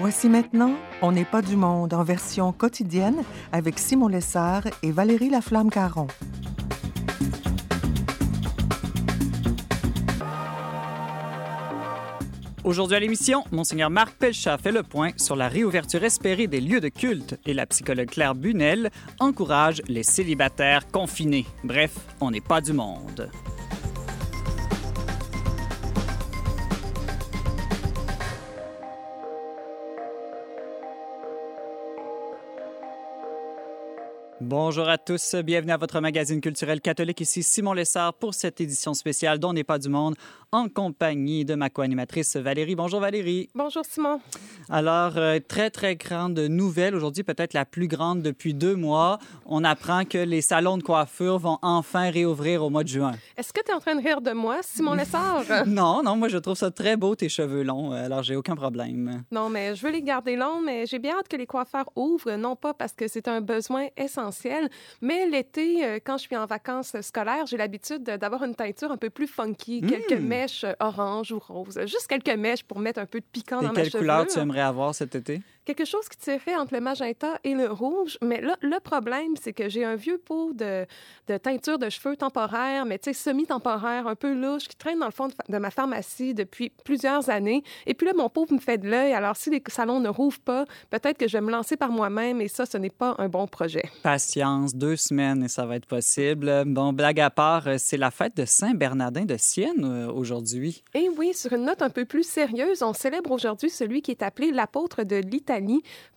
Voici maintenant On n'est pas du monde en version quotidienne avec Simon Lessard et Valérie Laflamme-Caron. Aujourd'hui à l'émission, Monseigneur Marc Pelchat fait le point sur la réouverture espérée des lieux de culte et la psychologue Claire Bunel encourage les célibataires confinés. Bref, on n'est pas du monde. Bonjour à tous, bienvenue à votre magazine culturel catholique. Ici Simon Lessard pour cette édition spéciale dont n'est pas du monde en compagnie de ma co-animatrice Valérie. Bonjour Valérie. Bonjour Simon. Alors, euh, très, très grande nouvelle aujourd'hui, peut-être la plus grande depuis deux mois. On apprend que les salons de coiffure vont enfin réouvrir au mois de juin. Est-ce que tu es en train de rire de moi, Simon Lessard? non, non, moi je trouve ça très beau, tes cheveux longs, alors j'ai aucun problème. Non, mais je veux les garder longs, mais j'ai bien hâte que les coiffeurs ouvrent, non pas parce que c'est un besoin essentiel, mais l'été, euh, quand je suis en vacances scolaires, j'ai l'habitude d'avoir une teinture un peu plus funky, quelques Mm. mèches orange ou rose, juste quelques mèches pour mettre un peu de piquant Et dans ma quelle couleur tu chevelure. aimerais avoir cet été? Quelque chose qui tirait entre le magenta et le rouge. Mais là, le problème, c'est que j'ai un vieux pot de, de teinture de cheveux temporaire, mais tu sais, semi-temporaire, un peu louche, qui traîne dans le fond de, de ma pharmacie depuis plusieurs années. Et puis là, mon pot me fait de l'œil. Alors, si les salons ne rouvrent pas, peut-être que je vais me lancer par moi-même et ça, ce n'est pas un bon projet. Patience, deux semaines et ça va être possible. Bon, blague à part, euh, c'est la fête de Saint-Bernardin de Sienne euh, aujourd'hui. Et oui, sur une note un peu plus sérieuse, on célèbre aujourd'hui celui qui est appelé l'apôtre de l'Italie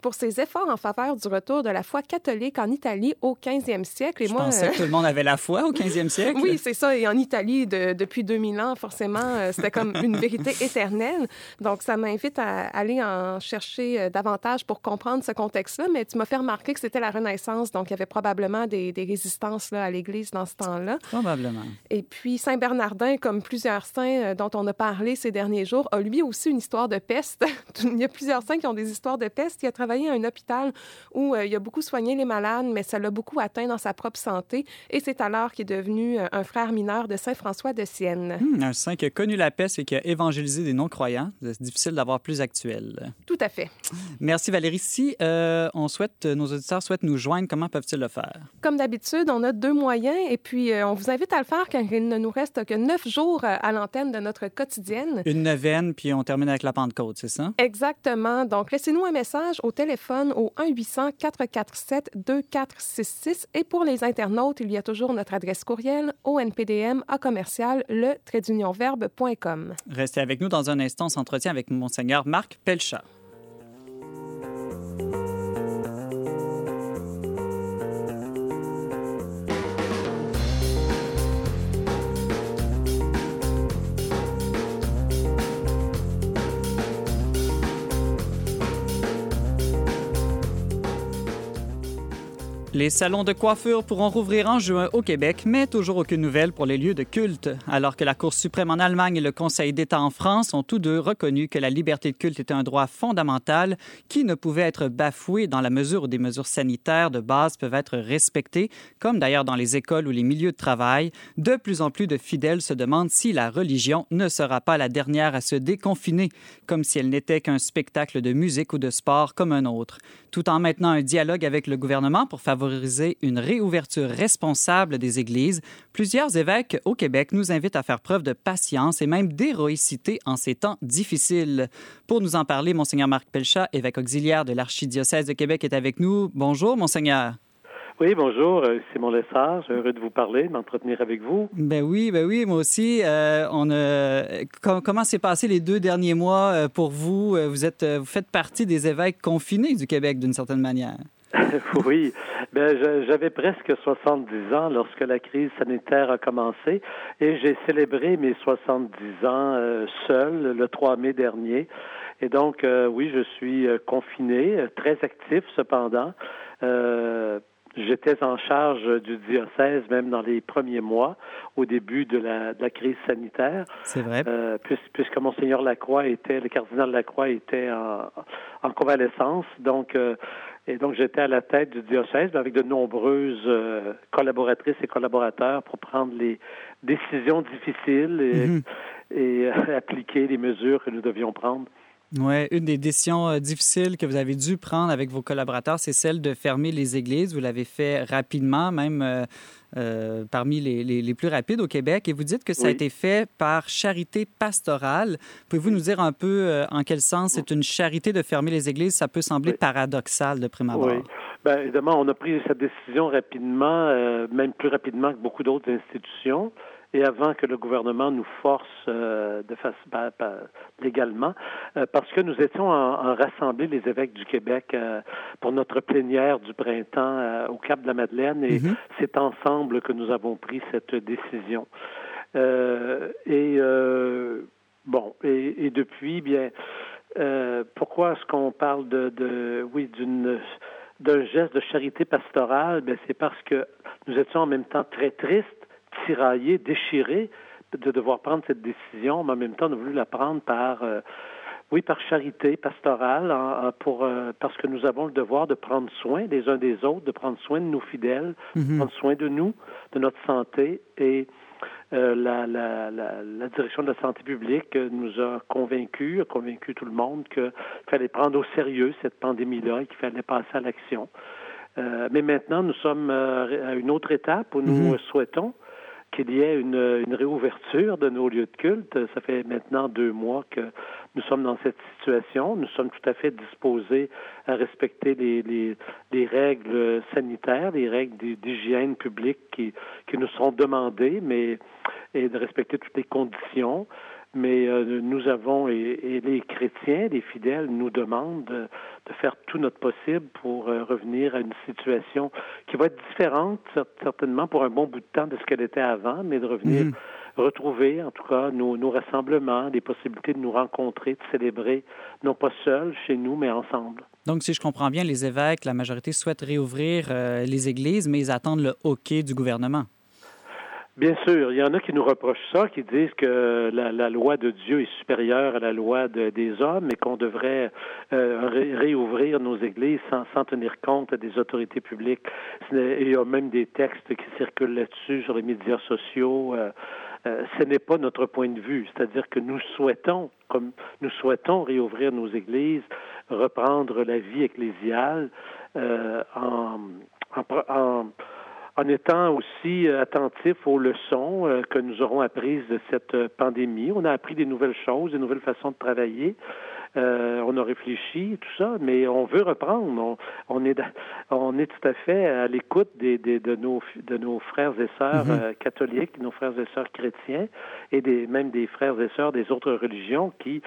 pour ses efforts en faveur du retour de la foi catholique en Italie au 15e siècle. Et Je moi, pensais euh, que tout le monde avait la foi au 15e siècle. Oui, c'est ça. Et en Italie, de- depuis 2000 ans, forcément, euh, c'était comme une vérité éternelle. Donc, ça m'invite à aller en chercher euh, davantage pour comprendre ce contexte-là. Mais tu m'as fait remarquer que c'était la Renaissance, donc il y avait probablement des, des résistances là, à l'Église dans ce temps-là. Probablement. Et puis, Saint Bernardin, comme plusieurs saints euh, dont on a parlé ces derniers jours, a lui aussi une histoire de peste. il y a plusieurs saints qui ont des histoires de Il a travaillé à un hôpital où euh, il a beaucoup soigné les malades, mais ça l'a beaucoup atteint dans sa propre santé. Et c'est alors qu'il est devenu euh, un frère mineur de Saint François de Sienne. Hmm, un saint qui a connu la peste et qui a évangélisé des non-croyants. C'est difficile d'avoir plus actuel. Tout à fait. Merci Valérie. Si euh, on souhaite, nos auditeurs souhaitent nous joindre, comment peuvent-ils le faire? Comme d'habitude, on a deux moyens et puis euh, on vous invite à le faire car il ne nous reste que neuf jours à l'antenne de notre quotidienne. Une neuvaine, puis on termine avec la Pentecôte, c'est ça? Exactement. Donc, laissez-nous un message au téléphone au 1-800-447-2466. Et pour les internautes, il y a toujours notre adresse courriel onpdm à commercial le. Restez avec nous dans un instant. S'entretient avec Monseigneur Marc Pelchat. Les salons de coiffure pourront rouvrir en juin au Québec, mais toujours aucune nouvelle pour les lieux de culte. Alors que la Cour suprême en Allemagne et le Conseil d'État en France ont tous deux reconnu que la liberté de culte était un droit fondamental qui ne pouvait être bafoué dans la mesure où des mesures sanitaires de base peuvent être respectées, comme d'ailleurs dans les écoles ou les milieux de travail, de plus en plus de fidèles se demandent si la religion ne sera pas la dernière à se déconfiner, comme si elle n'était qu'un spectacle de musique ou de sport comme un autre, tout en maintenant un dialogue avec le gouvernement pour favoriser une réouverture responsable des églises. Plusieurs évêques au Québec nous invitent à faire preuve de patience et même d'héroïcité en ces temps difficiles. Pour nous en parler, Monseigneur Marc Pelchat, évêque auxiliaire de l'Archidiocèse de Québec, est avec nous. Bonjour, Monseigneur. Oui, bonjour, euh, Simon Lessard. Heureux de vous parler, de m'entretenir avec vous. Ben oui, ben oui, moi aussi. Euh, on a... Com- comment s'est passé les deux derniers mois euh, pour vous? Euh, Vous êtes, euh, vous faites partie des évêques confinés du Québec d'une certaine manière. oui, je- j'avais presque 70 ans lorsque la crise sanitaire a commencé et j'ai célébré mes 70 ans euh, seul le 3 mai dernier. Et donc, euh, oui, je suis euh, confiné, euh, très actif cependant. Euh, J'étais en charge du diocèse même dans les premiers mois, au début de la, de la crise sanitaire, C'est vrai. euh, puis- puisque Monseigneur Lacroix était, le cardinal Lacroix était en, en convalescence. Donc, euh, et donc j'étais à la tête du diocèse mais avec de nombreuses euh, collaboratrices et collaborateurs pour prendre les décisions difficiles et, Mhm. et euh, appliquer les mesures que nous devions prendre. Oui, une des décisions euh, difficiles que vous avez dû prendre avec vos collaborateurs, c'est celle de fermer les églises. Vous l'avez fait rapidement, même euh, euh, parmi les, les, plus rapides au Québec. Et vous dites que ça a été fait par charité pastorale. Pouvez-vous nous dire un peu en quel sens c'est une charité de fermer les églises? Ça peut sembler paradoxal de prime abord. Oui. Bien, évidemment, on a pris cette décision rapidement, même plus rapidement que beaucoup d'autres institutions et avant que le gouvernement nous force euh, de façon légalement, euh, parce que nous étions en, en rassemblée les évêques du Québec euh, pour notre plénière du printemps au Cap de la Madeleine, et mm-hmm. c'est ensemble que nous avons pris cette décision. et bon, et, et, depuis, bien, pourquoi est-ce qu'on parle de, de oui, d'une d'un geste de charité pastorale, ben c'est parce que nous étions en même temps très tristes tiraillé, déchiré de devoir prendre cette décision, mais en même temps, on a voulu la prendre par, euh, oui, par charité pastorale, pour, euh, parce que nous avons le devoir de prendre soin les uns des autres, de prendre soin de nos fidèles, de mhm. prendre soin de nous, de notre santé. Et euh, la, la, la, la, direction de la santé publique nous a convaincus, a convaincu tout le monde qu'il fallait prendre au sérieux cette pandémie-là et qu'il fallait passer à l'action. mais maintenant, nous sommes à une autre étape où nous mhm. souhaitons qu'il y ait une, une, réouverture de nos lieux de culte. Ça fait maintenant deux mois que nous sommes dans cette situation. Nous sommes tout à fait disposés à respecter les, les, les règles sanitaires, les règles d'hygiène publique qui, qui nous sont demandées, mais et de respecter toutes les conditions mais euh, nous avons, et, les chrétiens, les fidèles, nous demandent de, faire tout notre possible pour euh, revenir à une situation qui va être différente, certainement pour un bon bout de temps de ce qu'elle était avant, mais de revenir mhm. retrouver, en tout cas, nos, nos, rassemblements, des possibilités de nous rencontrer, de célébrer, non pas seuls chez nous, mais ensemble. Donc, si je comprends bien, les évêques, la majorité souhaitent réouvrir euh, les églises, mais ils attendent le hockey du gouvernement. Bien sûr, il y en a qui nous reprochent ça, qui disent que la, loi de Dieu est supérieure à la loi des hommes et qu'on devrait euh, réouvrir nos églises sans, sans, tenir compte des autorités publiques. il y a même des textes qui circulent là-dessus sur les médias sociaux. Euh, euh, ce n'est pas notre point de vue, c'est-à-dire que nous souhaitons, comme nous souhaitons réouvrir nos églises, reprendre la vie ecclésiale en en étant aussi euh, attentif aux leçons euh, que nous aurons apprises de cette euh, pandémie. On a appris des nouvelles choses, des nouvelles façons de travailler. on a réfléchi, tout ça, mais on veut reprendre. On, est, on est tout à fait à l'écoute des, de, nos, de nos frères et sœurs mm-hmm. catholiques, nos frères et sœurs chrétiens, et des, même des frères et sœurs des autres religions qui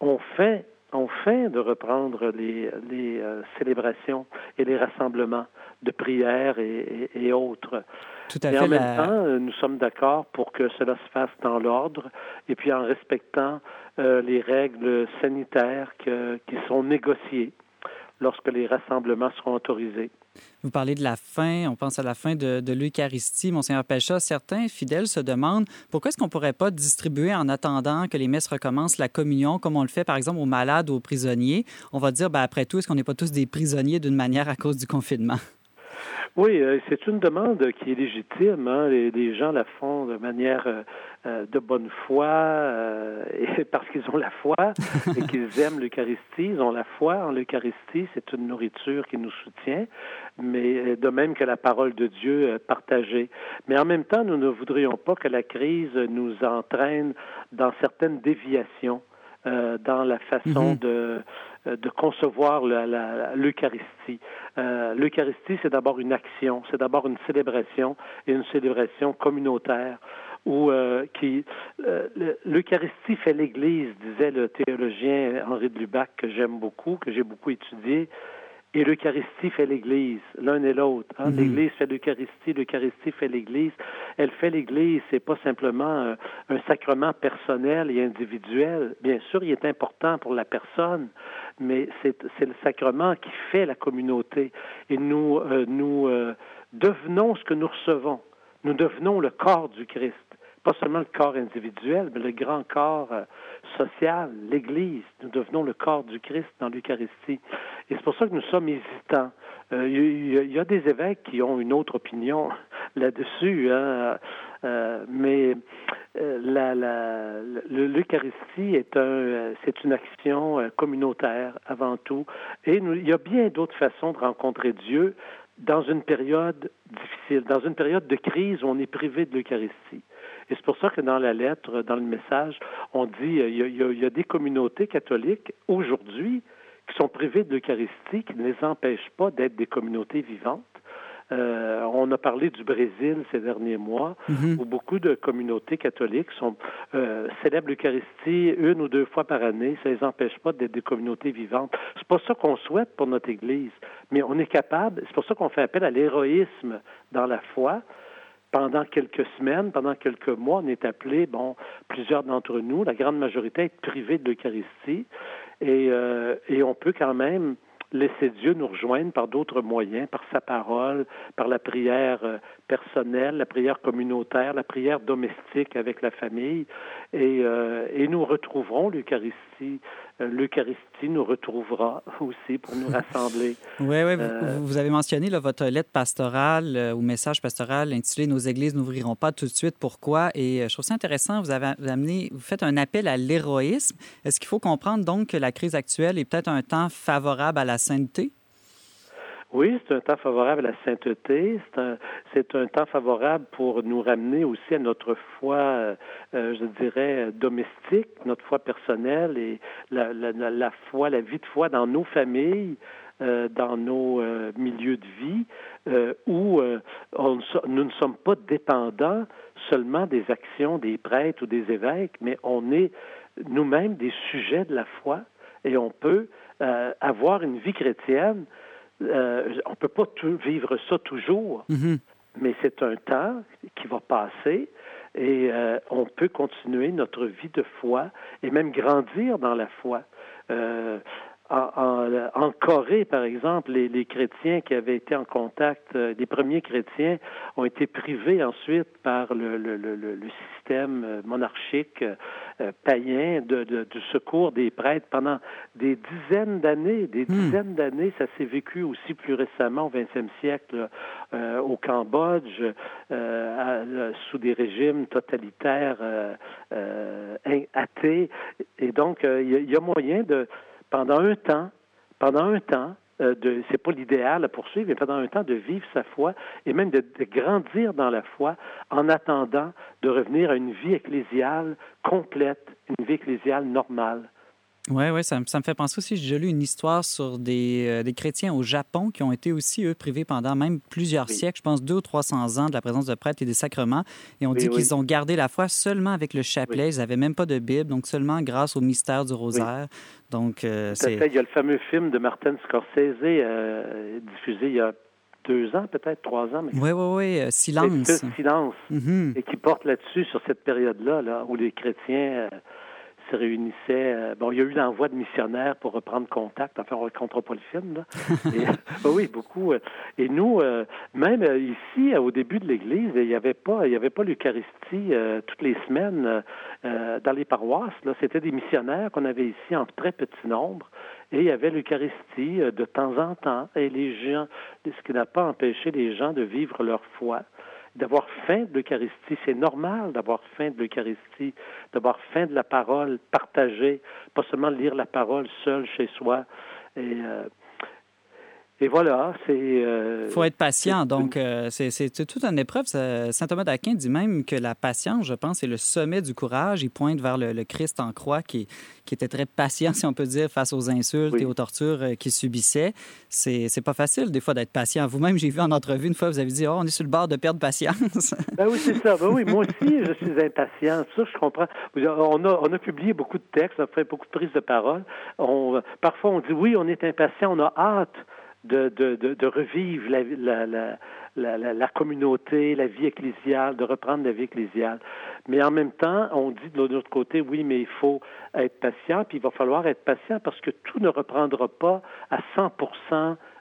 ont fait ont fait de reprendre les, les célébrations et les rassemblements de prière et, autres. Tout à fait. en même temps, euh, nous sommes d'accord pour que cela se fasse dans l'ordre et puis en respectant euh, les règles sanitaires qui sont négociées lorsque les rassemblements seront autorisés. Vous parlez de la fin, on pense à la fin de, l'Eucharistie, Monseigneur Pécha. Certains fidèles se demandent pourquoi est-ce qu'on ne pourrait pas distribuer en attendant que les messes recommencent la communion, comme on le fait par exemple aux malades ou aux prisonniers? On va dire, ben, après tout, est-ce qu'on n'est pas tous des prisonniers d'une manière à cause du confinement? Oui, euh, c'est une demande qui est légitime. Hein. Les, gens la font de manière euh, euh, de bonne foi, et parce qu'ils ont la foi et qu'ils aiment l'Eucharistie. Ils ont la foi en l'Eucharistie. C'est une nourriture qui nous soutient, mais de même que la parole de Dieu partagée. Mais en même temps, nous ne voudrions pas que la crise nous entraîne dans certaines déviations. dans la façon mm-hmm. de de concevoir l'Eucharistie. Euh, L'Eucharistie, c'est d'abord une action, c'est d'abord une célébration et une célébration communautaire où euh, qui l'Eucharistie fait l'Église, disait le théologien Henri de Lubac que j'aime beaucoup, que j'ai beaucoup étudié. Et l'Eucharistie fait l'Église, l'un et l'autre. Hein? Mhm. L'Église fait l'Eucharistie, l'Eucharistie fait l'Église. Elle fait l'Église, c'est pas simplement un, sacrement personnel et individuel. Bien sûr, il est important pour la personne, mais c'est le sacrement qui fait la communauté. Et nous, euh, nous euh, devenons ce que nous recevons. Nous devenons le corps du Christ pas seulement le corps individuel, mais le grand corps euh, social, l'Église. Nous devenons le corps du Christ dans l'Eucharistie. Et c'est pour ça que nous sommes hésitants. Il y, a des évêques qui ont une autre opinion là-dessus, hein, euh, mais euh, l'Eucharistie est un, c'est une action communautaire avant tout, et il y a bien d'autres façons de rencontrer Dieu dans une période difficile, dans une période de crise où on est privé de l'Eucharistie. Et c'est pour ça que dans la lettre, dans le message, on dit il y a des communautés catholiques aujourd'hui qui sont privées de l'Eucharistie, qui ne les empêchent pas d'être des communautés vivantes. Euh, on a parlé du Brésil ces derniers mois, mhm. où beaucoup de communautés catholiques sont, euh, célèbrent l'Eucharistie une ou deux fois par année. Ça ne les empêche pas d'être des communautés vivantes. C'est pas ça qu'on souhaite pour notre Église, mais on est capable. C'est pour ça qu'on fait appel à l'héroïsme dans la foi. Pendant quelques semaines, pendant quelques mois, on est appelé, bon, plusieurs d'entre nous, la grande majorité, être privés de l'Eucharistie. Et, euh, et on peut quand même laisser Dieu nous rejoindre par d'autres moyens, par sa parole, par la prière euh, personnelle, la prière communautaire, la prière domestique avec la famille, et, euh, et nous retrouverons l'Eucharistie. Euh, L'Eucharistie nous retrouvera aussi pour nous rassembler. oui, oui. Vous, avez mentionné votre lettre pastorale ou message pastoral intitulé Nos églises n'ouvriront pas tout de suite. Pourquoi? Et je trouve ça intéressant. Vous avez amené, vous faites un appel à l'héroïsme. Est-ce qu'il faut comprendre donc que la crise actuelle est peut-être un temps favorable à la sainteté? Oui, c'est un temps favorable à la sainteté. C'est un, temps favorable pour nous ramener aussi à notre foi, euh, euh, je dirais, domestique, notre foi personnelle et la, la, foi, la vie de foi dans nos familles, euh, dans nos milieux de vie, où nous ne sommes pas dépendants seulement des actions des prêtres ou des évêques, mais on est nous-mêmes des sujets de la foi et on peut avoir une vie chrétienne, euh, on ne peut pas vivre ça toujours, mm-hmm. mais c'est un temps qui va passer et euh, on peut continuer notre vie de foi et même grandir dans la foi en, Corée, par exemple, les, chrétiens qui avaient été en contact, euh, les premiers chrétiens ont été privés ensuite par le, système euh, monarchique euh, païen de, du secours des prêtres pendant des dizaines d'années. Des hmm. dizaines d'années, ça s'est vécu aussi plus récemment au 20e siècle au Cambodge, sous des régimes totalitaires athées. Et donc, il y a moyen de pendant un temps, pendant un temps, euh, de, c'est pas l'idéal à poursuivre, mais pendant un temps de vivre sa foi et même de, grandir dans la foi en attendant de revenir à une vie ecclésiale complète, une vie ecclésiale normale. Oui, oui, ça, ça, me fait penser aussi, j'ai lu une histoire sur des, euh, des, chrétiens au Japon qui ont été aussi, eux, privés pendant même plusieurs siècles, je pense deux ou trois cents ans de la présence de prêtres et des sacrements. Et on dit qu'ils ont gardé la foi seulement avec le chapelet. Ils n'avaient même pas de Bible, donc seulement grâce au mystère du rosaire. Donc, euh, c'est... Il y a le fameux film de Martin Scorsese euh, diffusé il y a deux ans, peut-être trois ans. Oui, oui, oui, Silence. Silence. Mm-hmm. Et qui porte là-dessus, sur cette période-là, là, où les chrétiens se réunissaient. Euh, bon, il y a eu l'envoi de missionnaires pour reprendre contact. Enfin, on ne pas le film. Là. Oui, beaucoup. Euh, et nous, euh, même ici, au début de l'Église, il n'y avait pas, il y avait pas l'Eucharistie toutes les semaines dans les paroisses. Là, c'était des missionnaires qu'on avait ici en très petit nombre. Et il y avait l'Eucharistie de temps en temps. Et les gens, ce qui n'a pas empêché les gens de vivre leur foi d'avoir faim de l'Eucharistie. C'est normal d'avoir faim de l'Eucharistie, d'avoir faim de la parole partagée, pas seulement lire la parole seul chez soi. Et euh, et voilà, c'est. Il euh, faut être patient. Donc, euh, c'est toute une épreuve. Saint Thomas d'Aquin dit même que la patience, je pense, est le sommet du courage. Il pointe vers le, Christ en croix qui, qui, était très patient, si on peut dire, face aux insultes et aux tortures euh, qu'il subissait. C'est pas facile, des fois, d'être patient. Vous-même, j'ai vu en entrevue une fois, vous avez dit Oh, on est sur le bord de perdre patience. ben oui, c'est ça. Ben oui, moi aussi, je suis impatient. Ça, je comprends. On a, on a publié beaucoup de textes, on a fait beaucoup de prises de parole. On, parfois, on dit Oui, on est impatient, on a hâte de, revivre la, la, la, communauté, la vie ecclésiale, de reprendre la vie ecclésiale. Mais en même temps, on dit de l'autre côté, oui, mais il faut être patient, puis il va falloir être patient parce que tout ne reprendra pas à 100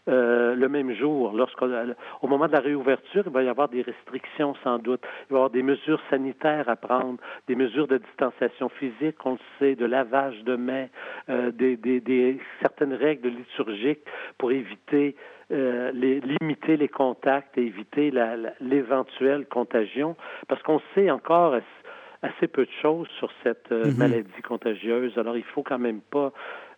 euh, le même jour. Lorsqu'au moment de la réouverture, il va y avoir des restrictions sans doute. Il va y avoir des mesures sanitaires à prendre, des mesures de distanciation physique, on le sait, de lavage de mains, euh, des, des, des, certaines règles liturgiques pour éviter euh, les, limiter les contacts et éviter l'éventuelle contagion, parce qu'on sait encore assez peu de choses sur cette euh, Mhm. maladie contagieuse. Alors, il faut quand même pas,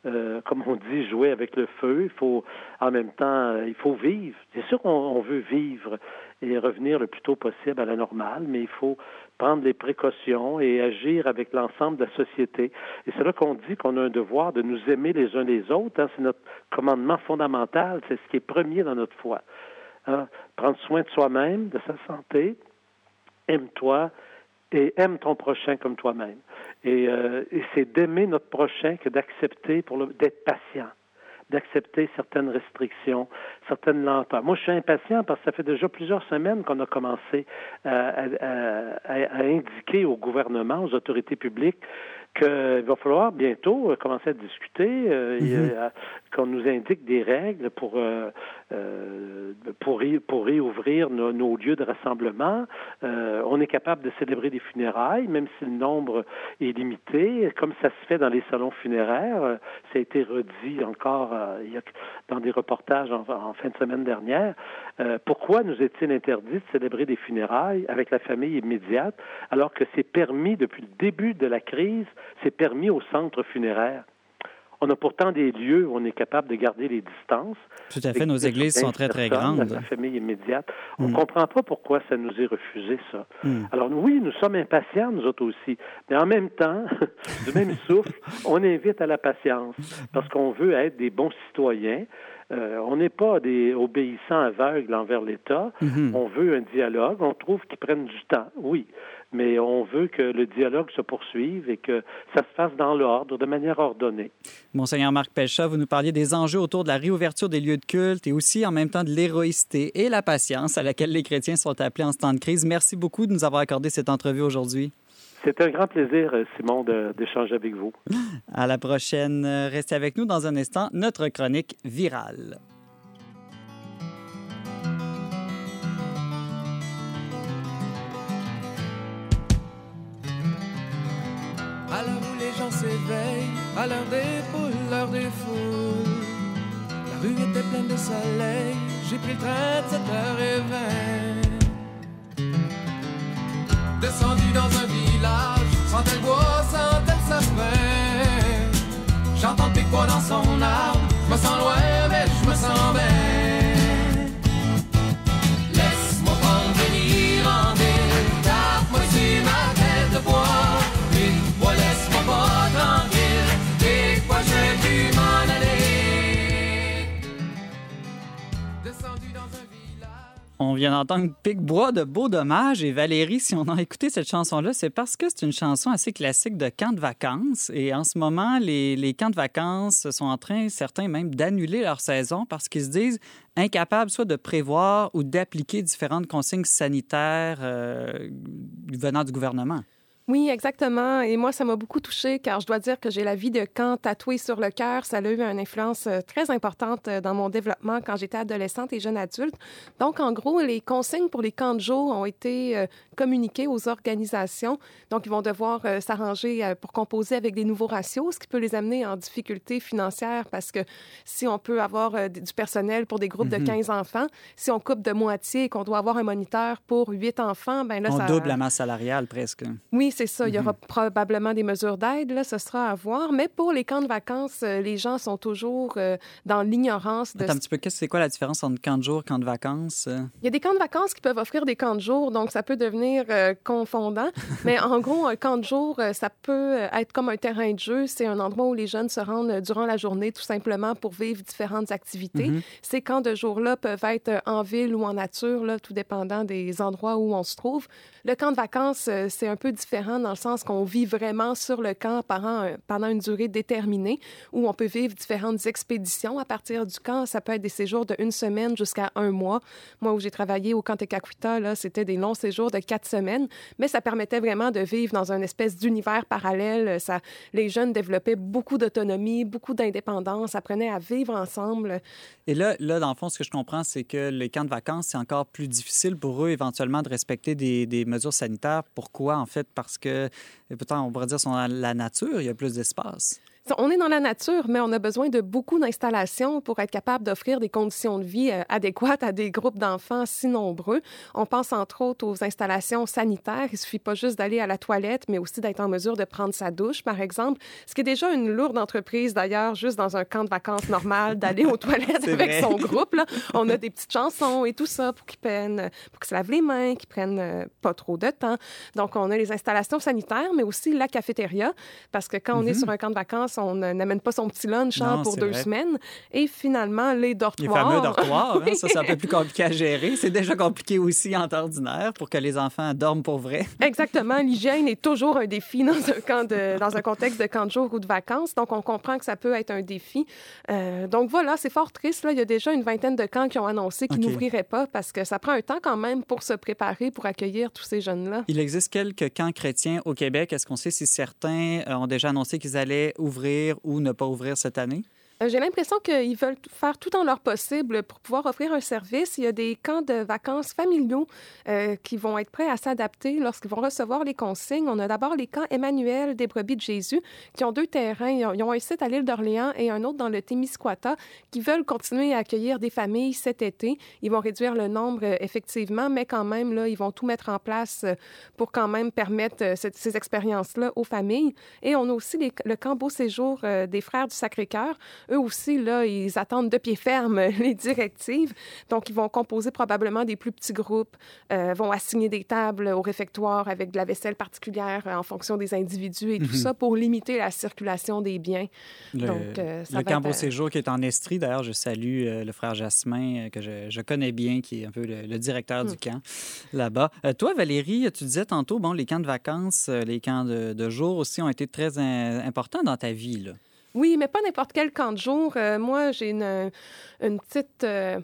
euh, comme on dit, jouer avec le feu. Il faut, en même temps, euh, il faut vivre. C'est sûr qu'on on veut vivre et revenir le plus tôt possible à la normale, mais il faut prendre les précautions et agir avec l'ensemble de la société. Et c'est là qu'on dit qu'on a un devoir de nous aimer les uns les autres. hein. C'est notre commandement fondamental. C'est ce qui est premier dans notre foi. Hein. Prendre soin de soi-même, de sa santé, aime-toi et aime ton prochain comme toi-même. Et, euh, c'est d'aimer notre prochain que d'accepter pour d'être patient, d'accepter certaines restrictions, certaines lenteurs. Moi, je suis impatient parce que ça fait déjà plusieurs semaines qu'on a commencé à, à- à- à indiquer au gouvernement, aux autorités publiques, qu'il va falloir bientôt euh, commencer à discuter, euh, Mhm. euh, qu'on nous indique des règles pour euh, pour, ré- pour réouvrir nos, nos lieux de rassemblement. On est capable de célébrer des funérailles, même si le nombre est limité, comme ça se fait dans les salons funéraires. Ça a été redit encore il y a, dans des reportages en, en fin de semaine dernière. Pourquoi nous est-il interdit de célébrer des funérailles avec la famille immédiate, alors que c'est permis depuis le début de la crise, c'est permis au centre funéraire? On a pourtant des lieux où on est capable de garder les distances. Tout à fait. Nos églises sont très, très grandes. La famille immédiate. On ne Mm. comprend pas pourquoi ça nous est refusé, ça. Mm. Alors oui, nous sommes impatients, nous autres aussi. Mais en même temps, du même souffle, on invite à la patience parce qu'on veut être des bons citoyens. Euh, on n'est pas des obéissants aveugles envers l'État. Mhm. On veut un dialogue. On trouve qu'ils prennent du temps, oui. Mais on veut que le dialogue se poursuive et que ça se fasse dans l'ordre, de manière ordonnée. Monseigneur Marc Pelchat, vous nous parliez des enjeux autour de la réouverture des lieux de culte et aussi en même temps de l'héroïcité et la patience à laquelle les chrétiens sont appelés en ce temps de crise. Merci beaucoup de nous avoir accordé cette entrevue aujourd'hui. C'est un grand plaisir, Simon, d'échanger avec vous. À la prochaine. Restez avec nous dans un instant, notre chronique virale. S'éveillent, à l'heure des poules, l'heure des foules. La rue était pleine de soleil, j'ai pris le train de 7h20. Descendu dans un village, sentais le bois, sentais le sapin. J'entends le pic-bois dans son arbre, je me sens loin, mais je me sens bien. On vient d'entendre Pic-Bois de Beau Dommage et Valérie, si on a écouté cette chanson-là, c'est parce que c'est une chanson assez classique de camp de vacances. Et en ce moment, les, les camps de vacances sont en train, certains même, d'annuler leur saison parce qu'ils se disent incapables soit de prévoir ou d'appliquer différentes consignes sanitaires euh, venant du gouvernement. Oui, exactement. Et moi, ça m'a beaucoup touchée car je dois dire que j'ai la vie de camp tatouée sur le cœur. Ça a eu une influence euh, très importante euh, dans mon développement quand j'étais adolescente et jeune adulte. Donc, en gros, les consignes pour les camps de jour ont été euh, communiquées aux organisations. Donc, ils vont devoir s'arranger pour composer avec des nouveaux ratios, ce qui peut les amener en difficulté financière parce que si on peut avoir du personnel pour des groupes de 15 enfants, si on coupe de moitié et qu'on doit avoir un moniteur pour 8 enfants, ben là, on ça... double la masse salariale presque. Oui, c'est ça. Il y Mhm. aura probablement des mesures d'aide, là, ce sera à voir. Mais pour les camps de vacances, euh, les gens sont toujours euh, dans l'ignorance de... Attends un petit peu, c'est quoi la différence entre camp de jour, camp de vacances? euh? Il y a des camps de vacances qui peuvent offrir des camps de jour, donc ça peut devenir euh, confondant. Mais en gros, un camp de jour, ça peut être comme un terrain de jeu. C'est un endroit où les jeunes se rendent durant la journée, tout simplement pour vivre différentes activités. Mhm. Ces camps de jour-là peuvent être en ville ou en nature, là, tout dépendant des endroits où on se trouve. Le camp de vacances, c'est un peu différent dans le sens qu'on vit vraiment sur le camp pendant, un- pendant une durée déterminée, où on peut vivre différentes expéditions à partir du camp. Ça peut être des séjours de une semaine jusqu'à un mois. Moi, où j'ai travaillé au camp Tekakwitha, là, c'était des longs séjours de quatre semaines, mais ça permettait vraiment de vivre dans une espèce d'univers parallèle. Ça, les jeunes développaient beaucoup d'autonomie, beaucoup d'indépendance, apprenaient à vivre ensemble. Et là, là, dans le fond, ce que je comprends, c'est que les camps de vacances, c'est encore plus difficile pour eux éventuellement de respecter des, des mesures sanitaires. Pourquoi, en fait? Parce que, pourtant, on pourrait dire, sont la nature, il y a plus d'espace. On est dans la nature, mais on a besoin de beaucoup d'installations pour être capable d'offrir des conditions de vie euh, adéquates à des groupes d'enfants si nombreux. On pense entre autres aux installations sanitaires. Il suffit pas juste d'aller à la toilette, mais aussi d'être en mesure de prendre sa douche, par exemple. Ce qui est déjà une lourde entreprise, d'ailleurs, juste dans un camp de vacances normal, d'aller aux toilettes avec son groupe. Là. On a des petites chansons et tout ça pour qu'ils prennent, pour qu'ils se lavent les mains, qu'ils prennent euh, pas trop de temps. Donc, on a les installations sanitaires, mais aussi la cafétéria, parce que quand on est Mhm. sur un camp de vacances, on n'amène pas son petit lunch hein, Non, pour deux vrai. semaines. Et finalement, les Les dortoirs. fameux dortoirs, hein, ça, c'est un peu plus compliqué à gérer. C'est déjà compliqué aussi en temps ordinaire pour que les enfants dorment pour vrai. Exactement. L'hygiène est toujours un défi dans un, camp de, dans un contexte de camp de jour ou de vacances. Donc, on comprend que ça peut être un défi. Euh, donc, voilà, c'est fort triste. Là. Il y a déjà une vingtaine de camps qui ont annoncé qu'ils n'ouvriraient pas parce que ça prend un temps quand même pour se préparer, pour accueillir tous ces jeunes-là. Il existe quelques camps chrétiens au Québec. Est-ce qu'on sait si certains euh, ont déjà annoncé qu'ils allaient ouvrir ou ne pas ouvrir cette année? Euh, J'ai l'impression qu'ils veulent faire tout en leur possible pour pouvoir offrir un service. Il y a des camps de vacances familiaux euh, qui vont être prêts à s'adapter lorsqu'ils vont recevoir les consignes. On a d'abord les camps Emmanuel des brebis de Jésus qui ont deux terrains. Ils ont, un site à l'île d'Orléans et un autre dans le Témiscouata qui veulent continuer à accueillir des familles cet été. Ils vont réduire le nombre euh, effectivement, mais quand même, là, ils vont tout mettre en place pour quand même permettre ces expériences-là aux familles. Et on a aussi le camp Beau Séjour des Frères du Sacré-Cœur eux aussi, là, ils attendent de pied ferme les directives. Donc, ils vont composer probablement des plus petits groupes, euh, vont assigner des tables au réfectoire avec de la vaisselle particulière euh, en fonction des individus et tout Mhm. ça pour limiter la circulation des biens. Le, Donc, euh, ça le va camp être, euh, Séjour qui est en Estrie. D'ailleurs, je salue euh, le frère Jasmin, que je, je connais bien, qui est un peu le, le directeur du camp là-bas. Toi, Valérie, tu disais tantôt, bon, les camps de vacances, les camps de, de jour aussi ont été très in- importants dans ta vie. Là. Oui, mais pas n'importe quel camp de jour. Euh, moi, j'ai une, une petite euh,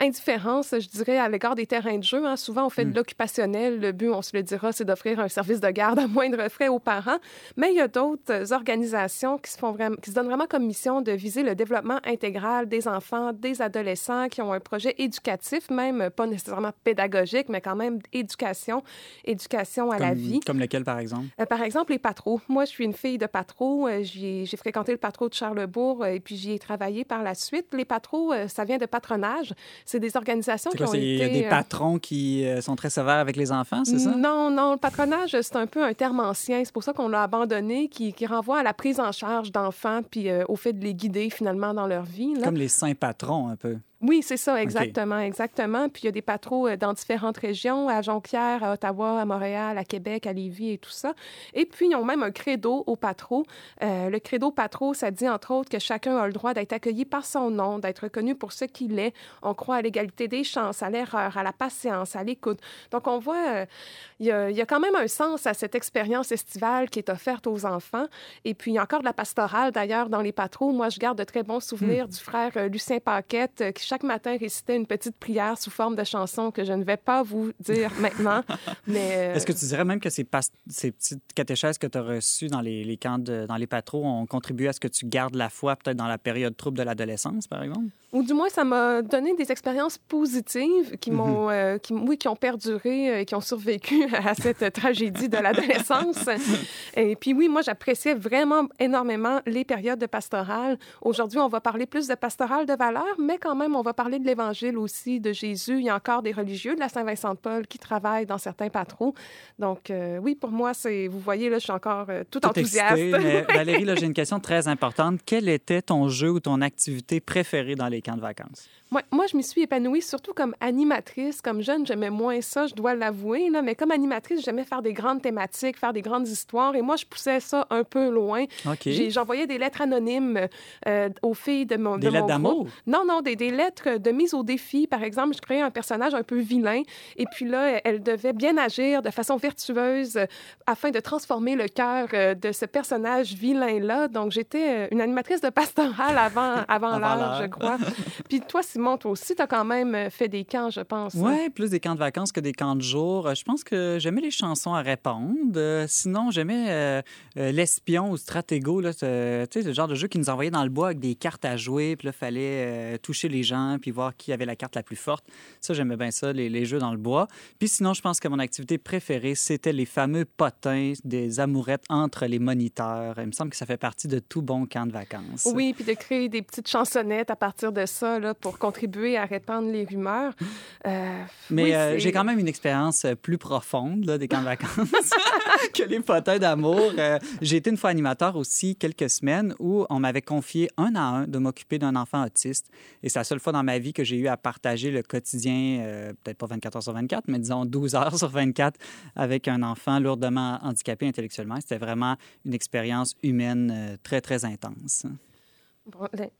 indifférence, je dirais, à l'égard des terrains de jeu. hein. Souvent, on fait Mm. de l'occupationnel. Le but, on se le dira, c'est d'offrir un service de garde à moindre frais aux parents. Mais il y a d'autres euh, organisations qui se, font vraiment, qui se donnent vraiment comme mission de viser le développement intégral des enfants, des adolescents, qui ont un projet éducatif, même euh, pas nécessairement pédagogique, mais quand même éducation, éducation à la vie. Comme lequel, par exemple? Euh, par exemple, les patros. Moi, je suis une fille de patro. J'ai fréquenté le patro de Charlebourg et puis j'y ai travaillé par la suite. Les patros, ça vient de patronage. C'est des organisations qui ont été... des euh, patrons qui euh, sont très sévères avec les enfants, c'est ça? Non, non, le patronage, c'est un peu un terme ancien. C'est pour ça qu'on l'a abandonné, qui, qui renvoie à la prise en charge d'enfants puis euh, au fait de les guider finalement dans leur vie. là. Comme les saints patrons, un peu. Oui, c'est ça, exactement, exactement. Puis il y a des patros euh, dans différentes régions, à Jonquière, à Ottawa, à Montréal, à Québec, à Lévis et tout ça. Et puis, ils ont même un credo au patro. Euh, le credo patro, ça dit entre autres que chacun a le droit d'être accueilli par son nom, d'être reconnu pour ce qu'il est. On croit à l'égalité des chances, à l'erreur, à la patience, à l'écoute. Donc, on voit, euh, il y, a, il y a quand même un sens à cette expérience estivale qui est offerte aux enfants. Et puis, il y a encore de la pastorale, d'ailleurs, dans les patros. Moi, je garde de très bons souvenirs du frère euh, Lucien Paquette, qui chaque matin récitait une petite prière sous forme de chanson que je ne vais pas vous dire maintenant. Mais euh, Est-ce que tu dirais même que ces, pas- ces petites catéchèses que tu as reçues dans les, les camps, de- dans les patros, ont contribué à ce que tu gardes la foi peut-être dans la période trouble de l'adolescence, par exemple? ou du moins, ça m'a donné des expériences positives qui m'ont, Mhm. euh, qui, oui, qui ont perduré euh, et qui ont survécu à cette tragédie de l'adolescence. et puis oui, moi, j'appréciais vraiment énormément les périodes de pastorale. Aujourd'hui, on va parler plus de pastorale de valeur, mais quand même, on va parler de l'Évangile aussi, de Jésus. Il y a encore des religieux de la Saint-Vincent-de-Paul qui travaillent dans certains patros. Donc euh, oui, pour moi, c'est, vous voyez, là, je suis encore euh, tout, Tout enthousiaste. excité, Valérie, là, j'ai une question très importante. Quel était ton jeu ou ton activité préférée dans les camps de vacances? Moi, moi, je m'y suis épanouie surtout comme animatrice. Comme jeune, j'aimais moins ça, je dois l'avouer. Là, mais comme animatrice, j'aimais faire des grandes thématiques, faire des grandes histoires. Et moi, je poussais ça un peu loin. J'ai- J'envoyais des lettres anonymes euh, aux filles de mon, de Des mon lettres groupe. d'amour? Non, non, des, des lettres de mise au défi. Par exemple, je créais un personnage un peu vilain. Et puis là, elle devait bien agir de façon vertueuse euh, afin de transformer le cœur euh, de ce personnage vilain-là. Donc, j'étais euh, une animatrice de pastorale avant, avant l'heure. je crois. Puis toi, Simon, toi aussi, tu as quand même euh, fait des camps, je pense. hein? Oui, plus des camps de vacances que des camps de jour. Euh, Je pense que j'aimais les chansons à répondre. Euh, sinon, j'aimais euh, euh, l'espion ou Stratego. là, Tu sais, le genre de jeu qui nous envoyait dans le bois avec des cartes à jouer. Puis là, il fallait euh, toucher les gens puis voir qui avait la carte la plus forte. Ça, j'aimais bien ça, les, les, jeux dans le bois. Puis sinon, je pense que mon activité préférée, c'était les fameux potins des amourettes entre les moniteurs. Il me semble que ça fait partie de tout bon camp de vacances. Oui, puis de créer des petites chansonnettes à partir de ça là, pour contribuer à répandre les rumeurs. Euh, Mais oui, euh, j'ai quand même une expérience euh, plus profonde là, des camps de vacances que les potins d'amour. Euh, j'ai été une fois animateur aussi quelques semaines où on m'avait confié un à un de m'occuper d'un enfant autiste. Et c'est la seule fois dans ma vie que j'ai eu à partager le quotidien, euh, peut-être pas 24 heures sur 24, mais disons 12 heures sur 24 avec un enfant lourdement handicapé intellectuellement. C'était vraiment une expérience humaine euh, très, très intense. Ben,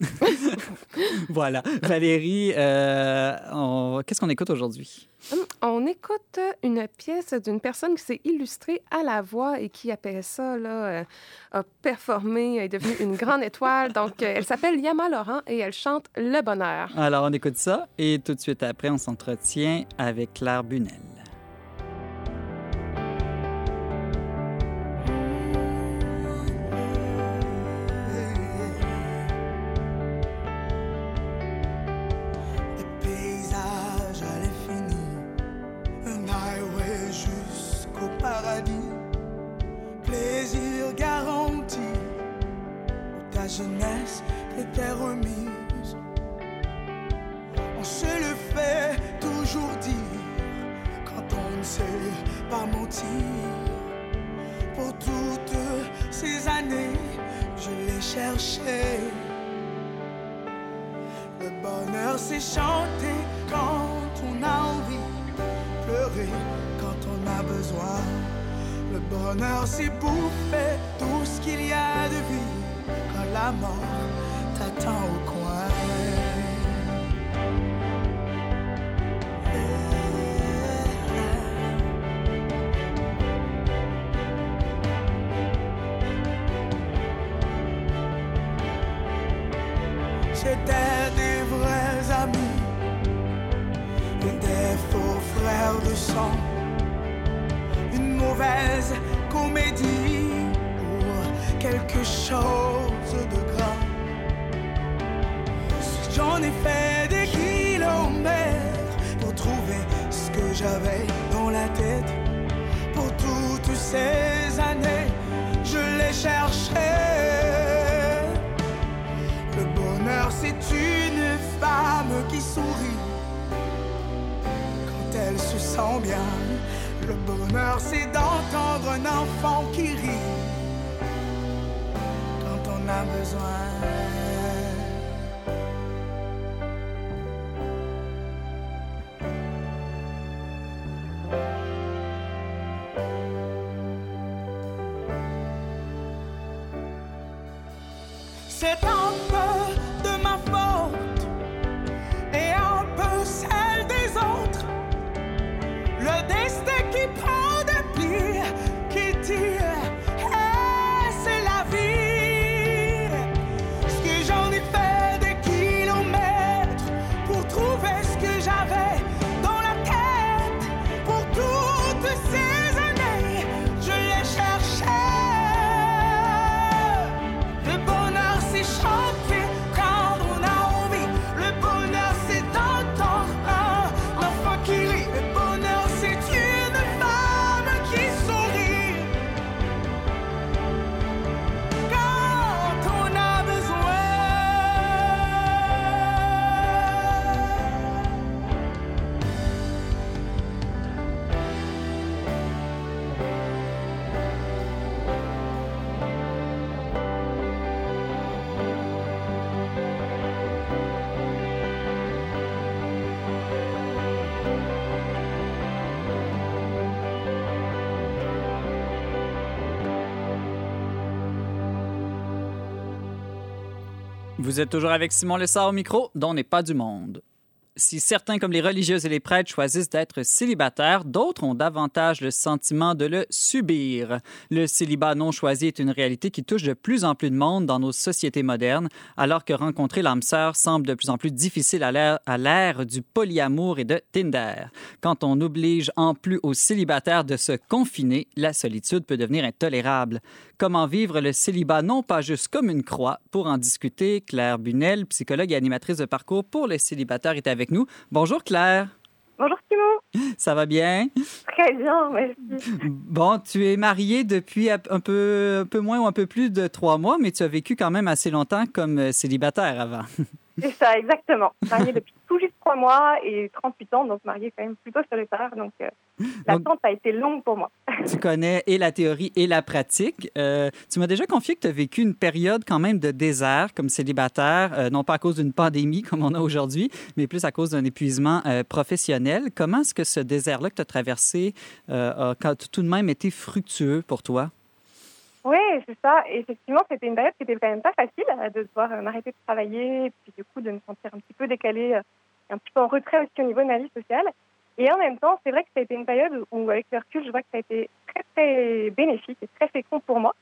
voilà. Valérie, euh, on... qu'est-ce qu'on écoute aujourd'hui? Hum, on écoute une pièce d'une personne qui s'est illustrée à la voix et qui, après ça, là, euh, a performé, est devenue une grande étoile. Donc, euh, elle s'appelle Yama Laurent et elle chante Le Bonheur. Alors, on écoute ça et tout de suite après, on s'entretient avec Claire Bunel. Chanter quand on a envie, pleurer quand on a besoin. Le bonheur c'est bouffer tout ce qu'il y a de vie quand la mort t'attend au sourit quand elle se sent bien. Le bonheur, c'est d'entendre un enfant qui rit quand on a besoin. Vous êtes toujours avec Simon Lessard au micro, dont n'est pas du monde. Si certains, comme les religieuses et les prêtres, choisissent d'être célibataires, d'autres ont davantage le sentiment de le subir. Le célibat non choisi est une réalité qui touche de plus en plus de monde dans nos sociétés modernes, alors que rencontrer l'âme sœur semble de plus en plus difficile à l'ère du polyamour et de Tinder. Quand on oblige en plus aux célibataires de se confiner, la solitude peut devenir intolérable. Comment vivre le célibat non pas juste comme une croix? Pour en discuter, Claire Bunel, psychologue et animatrice de parcours pour les célibataires, est avec nous. Bonjour Claire. Bonjour Simon. Ça va bien? Très bien, merci. Bon, tu es mariée depuis un peu, un peu moins ou un peu plus de trois mois, mais tu as vécu quand même assez longtemps comme célibataire avant. C'est ça, exactement. Mariée depuis tout juste trois mois et 38 ans, donc mariée quand même plutôt terres. Donc, euh, l'attente a été longue pour moi. tu connais et la théorie et la pratique. Euh, tu m'as déjà confié que tu as vécu une période quand même de désert comme célibataire, euh, non pas à cause d'une pandémie comme on a aujourd'hui, mais plus à cause d'un épuisement professionnel. Comment est-ce que ce désert-là que tu as traversé a tout de même été fructueux pour toi? Oui, c'est ça. Et effectivement, c'était une période qui était quand même pas facile euh, de devoir euh, m'arrêter de travailler et puis du coup de me sentir un petit peu décalée, euh, un petit peu en retrait aussi au niveau de ma vie sociale. Et en même temps, c'est vrai que ça a été une période où, avec le recul, je vois que ça a été très, très bénéfique et très fécond pour moi.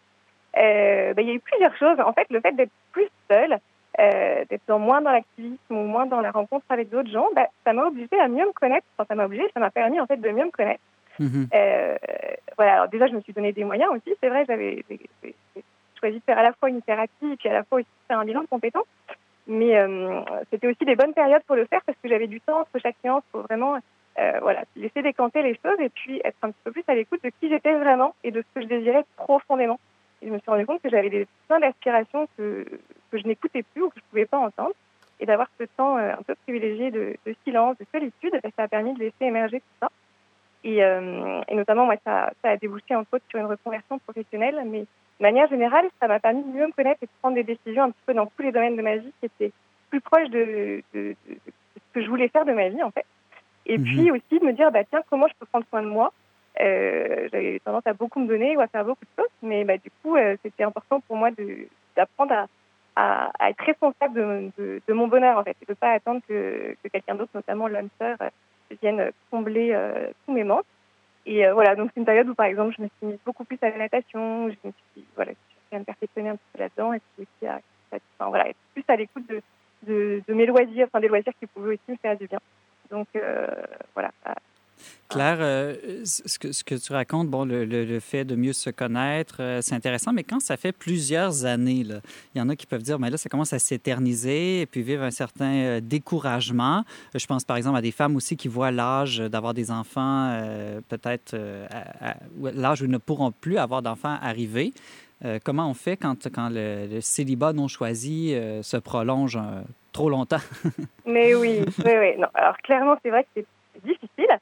Euh, ben, il y a eu plusieurs choses. En fait, le fait d'être plus seule, euh, d'être moins dans l'activisme ou moins dans la rencontre avec d'autres gens, ben, ça m'a obligée à mieux me connaître. Enfin, ça m'a obligée, ça m'a permis en fait de mieux me connaître. Mhm. Euh, voilà, alors déjà, je me suis donné des moyens aussi. C'est vrai, j'avais choisi de faire à la fois une thérapie et puis à la fois aussi faire un bilan de compétences. Mais euh, c'était aussi des bonnes périodes pour le faire parce que j'avais du temps entre chaque séance pour vraiment euh, voilà, laisser décanter les choses et puis être un petit peu plus à l'écoute de qui j'étais vraiment et de ce que je désirais profondément. Et je me suis rendu compte que j'avais plein d'aspirations que, je n'écoutais plus ou que je ne pouvais pas entendre. Et d'avoir ce temps un peu privilégié de, silence, de solitude, ça a permis de laisser émerger tout ça. Et, euh, notamment, moi, ça, a débouché en fait sur une reconversion professionnelle. Mais de manière générale, ça m'a permis de mieux me connaître et de prendre des décisions un petit peu dans tous les domaines de ma vie qui étaient plus proches de, de, de, ce que je voulais faire de ma vie, en fait. Et mhm. puis aussi de me dire, bah, tiens, comment je peux prendre soin de moi? Euh, J'avais tendance à beaucoup me donner ou à faire beaucoup de choses. Mais bah, du coup, euh, c'était important pour moi d'apprendre à, à, à, être responsable de, de, mon bonheur, en fait. Et de ne pas attendre que, que quelqu'un d'autre, notamment l'homme sœur, viennent combler euh, tous mes manques. Et euh, voilà, donc c'est une période où, par exemple, je me suis mise beaucoup plus à la natation, je me suis, voilà, je me perfectionner un petit peu là-dedans, et puis aussi à, être plus à l'écoute de, de, de, mes loisirs, enfin des loisirs qui pouvaient aussi me faire du bien. Donc euh, voilà, Claire, euh, ce, que, ce que tu racontes, bon, le, le, fait de mieux se connaître, euh, c'est intéressant, mais quand ça fait plusieurs années, il y en a qui peuvent dire, mais là, ça commence à s'éterniser et puis vivre un certain découragement. Je pense par exemple à des femmes aussi qui voient l'âge d'avoir des enfants, peut-être l'âge où ils ne pourront plus avoir d'enfants arriver. Comment on fait quand, quand le, célibat non choisi se prolonge trop longtemps? mais oui, oui, oui. Non. Alors clairement, c'est vrai que c'est difficile.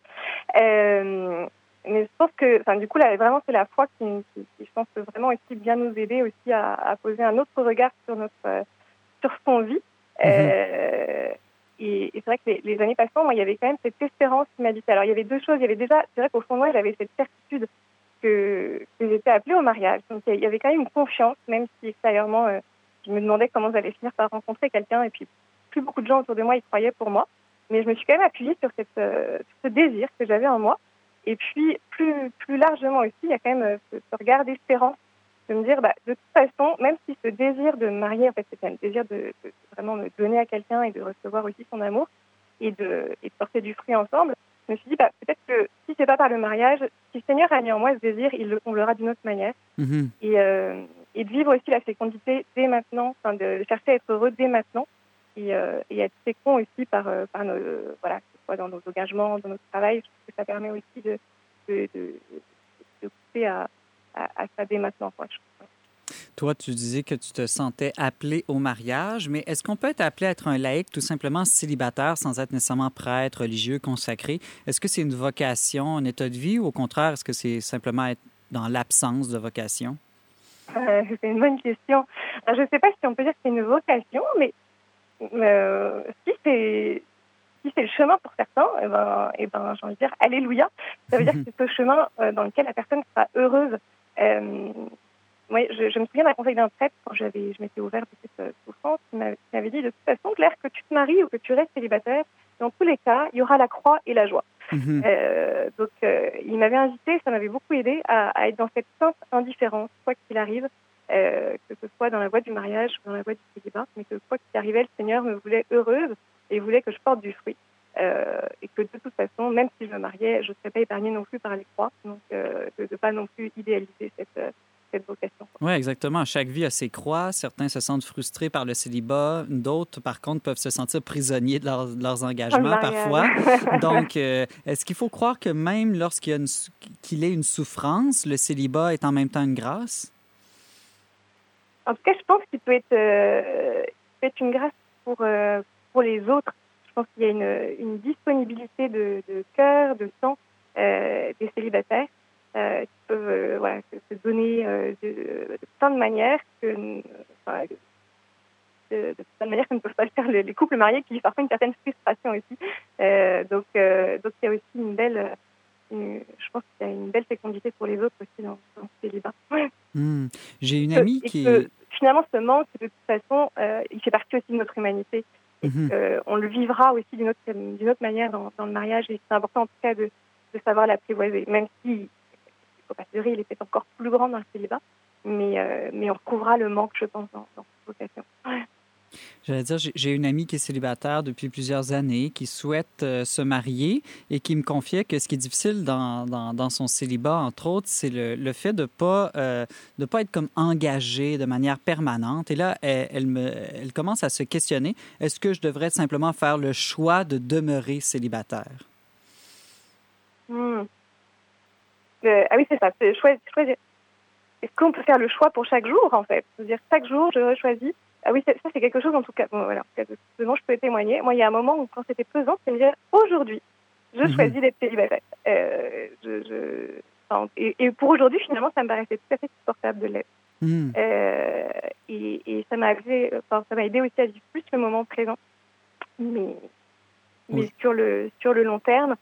Euh, mais je pense que, enfin, du coup, là, vraiment, c'est la foi qui, qui, je pense, peut vraiment aussi bien nous aider aussi à, à poser un autre regard sur notre, euh, sur son vie. Mhm. Euh, et, c'est vrai que les, années passant, moi, il y avait quand même cette espérance qui m'habitait. Alors, il y avait deux choses. Il y avait déjà, c'est vrai qu'au fond de moi, j'avais cette certitude que, que j'étais appelée au mariage. Donc, il y avait quand même une confiance, même si extérieurement, euh, je me demandais comment j'allais finir par rencontrer quelqu'un. Et puis, plus beaucoup de gens autour de moi y croyaient pour moi. Mais je me suis quand même appuyée sur, euh, ce désir que j'avais en moi. Et puis, plus, plus largement aussi, il y a quand même euh, ce, regard d'espérance de me dire, bah, de toute façon, même si ce désir de me marier, en fait, c'était un désir de, vraiment me donner à quelqu'un et de recevoir aussi son amour et de porter du fruit ensemble, je me suis dit, bah, peut-être que si c'est pas par le mariage, si le Seigneur a mis en moi ce désir, il le comblera d'une autre manière. Mm-hmm. Et, euh, et de vivre aussi la fécondité dès maintenant, enfin, de chercher à être heureux dès maintenant et, euh, et être fécond aussi par, euh, par nos, voilà, que ce soit dans nos engagements, dans notre travail. Je trouve que ça permet aussi de, de, de, de pousser à, à, à, ça dès maintenant. Quoi, Toi, tu disais que tu te sentais appelé au mariage, mais est-ce qu'on peut être appelé à être un laïc tout simplement célibataire sans être nécessairement prêtre, religieux, consacré? Est-ce que c'est une vocation, un état de vie ou au contraire, est-ce que c'est simplement être dans l'absence de vocation? Euh, c'est une bonne question. je ne sais pas si on peut dire que c'est une vocation, mais euh, si c'est si c'est le chemin pour certains, eh ben, eh ben, j'ai envie de dire alléluia. Ça veut dire que c'est ce chemin euh, dans lequel la personne sera heureuse. Euh, oui, je, je, me souviens d'un conseil d'un prêtre quand j'avais, je m'étais ouverte de cette souffrance, qui m'avait dit de toute façon, Claire, que tu te maries ou que tu restes célibataire, Dans tous les cas, il y aura la croix et la joie. Mhm. Euh, donc, euh, il m'avait invité, ça m'avait beaucoup aidé à, à être dans cette sainte indifférence, quoi qu'il arrive, euh, que ce soit dans la voie du mariage ou dans la voie du célibat, mais que quoi qu'il arrivait, le Seigneur me voulait heureuse et voulait que je porte du fruit. Euh, et que de toute façon, même si je me mariais, je ne serais pas épargnée non plus par les croix, donc euh, de ne pas non plus idéaliser cette, euh, cette vocation. Oui, exactement. Chaque vie a ses croix. Certains se sentent frustrés par le célibat. D'autres, par contre, peuvent se sentir prisonniers de, leurs- de leurs engagements parfois. Donc, euh, est-ce qu'il faut croire que même lorsqu'il y a qu'il ait une souffrance, le célibat est en même temps une grâce? En tout cas, je pense qu'il peut être, euh, il peut être une grâce pour, euh, pour les autres. Je pense qu'il y a une, une disponibilité de, de cœur, de temps des célibataires euh, qui peuvent euh, voilà, se, donner euh, de, de plein de manières que, enfin, de, de plein de manières que ne peuvent pas le faire les, les couples mariés qui vivent parfois une certaine frustration aussi. Donc, donc il y a aussi une belle, une- je pense qu'il y a une belle fécondité pour les autres aussi dans, dans ce célibat. Hmm. J'ai une amie et qui que, est... finalement, ce manque, de toute façon, il fait partie aussi de notre humanité. Et Mhm. on le vivra aussi d'une autre, d'une autre manière dans, dans le mariage. Et c'est important, en tout cas, de, de savoir l'apprivoiser. Même si, leurrer, il est peut-être encore plus grand dans le célibat. Mais, euh, mais on retrouvera le manque, je pense, dans, dans cette vocation. Ouais. J'allais dire, j'ai- une amie qui est célibataire depuis plusieurs années, qui souhaite euh, se marier et qui me confiait que ce qui est difficile dans, dans, dans son célibat, entre autres, c'est le, le fait de pas euh, de pas être comme engagé de manière permanente. Et là, elle, elle me, elle commence à se questionner est-ce que je devrais simplement faire le choix de demeurer célibataire? Hmm. Euh, ah oui, c'est ça. C'est choisir. Est-ce qu'on peut faire le choix pour chaque jour, en fait? C'est-à-dire, chaque jour, je choisis. Ah oui, ça, c'est quelque chose, en tout cas, bon, voilà, dont je peux témoigner. Moi, il y a un moment où, quand c'était pesant, c'est de me dire, aujourd'hui, je Mhm. choisis d'être célibataire. Euh, je, je... enfin, et, et pour aujourd'hui, finalement, ça me paraissait tout à fait supportable de l'être. Hmm. Euh, et, et ça m'a aidé, enfin, ça m'a aidé aussi à vivre plus le moment présent. Mais, mais Oui. sur le sur le long terme,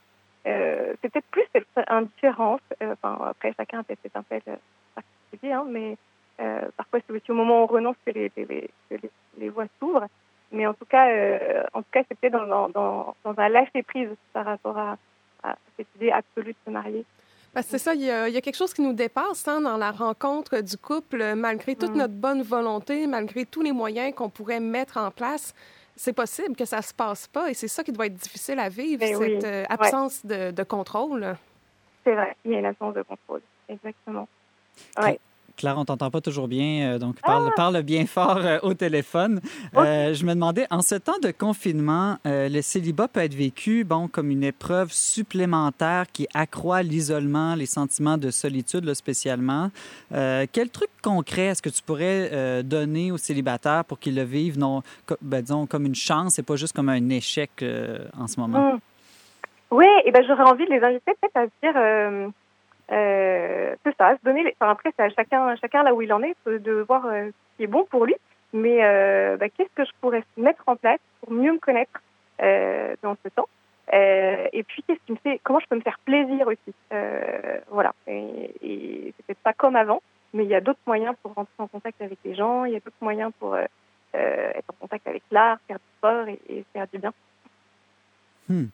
euh, c'est peut-être plus cette indifférence. euh, Enfin, après, chacun a peut-être ses appels euh, particuliers, hein, mais euh, parfois c'est aussi au moment où on renonce que les, les, les- que les, les voies s'ouvrent. Mais en tout cas, en tout cas, c'est peut-être dans, dans, dans, un lâcher prise par rapport à, à cette idée absolue de se marier. Parce que c'est ça, il y, a, il y a quelque chose qui nous dépasse hein, dans la rencontre du couple, malgré toute Mm. notre bonne volonté, malgré tous les moyens qu'on pourrait mettre en place. C'est possible que ça se passe pas et c'est ça qui doit être difficile à vivre, Ben cette oui. euh, absence de, de contrôle. C'est vrai, il y a une absence de contrôle. Exactement. Ouais. Claire, on t'entend pas toujours bien, euh, donc parle, parle bien fort euh, au téléphone. Euh, je me demandais, en ce temps de confinement, euh, le célibat peut être vécu bon, comme une épreuve supplémentaire qui accroît l'isolement, les sentiments de solitude là, spécialement. Euh, quel truc concret est-ce que tu pourrais donner aux célibataires pour qu'ils le vivent non, co- ben, disons, comme une chance et pas juste comme un échec en ce moment? Mm. Oui, et ben j'aurais envie de les inviter peut-être à se dire, euh, euh, ça, se donner. Enfin, après, c'est à chacun, chacun là où il en est, de- voir euh, ce qui est bon pour lui. Mais euh, bah, qu'est-ce que je pourrais mettre en place pour mieux me connaître dans ce temps? Et puis, qu'est-ce qui me fait, comment je peux me faire plaisir aussi? Euh, Voilà. Et, c'est peut-être pas comme avant, mais il y a d'autres moyens pour rentrer en contact avec les gens. Il y a d'autres moyens pour être en contact avec l'art, faire du sport et, et faire du bien. Hmm.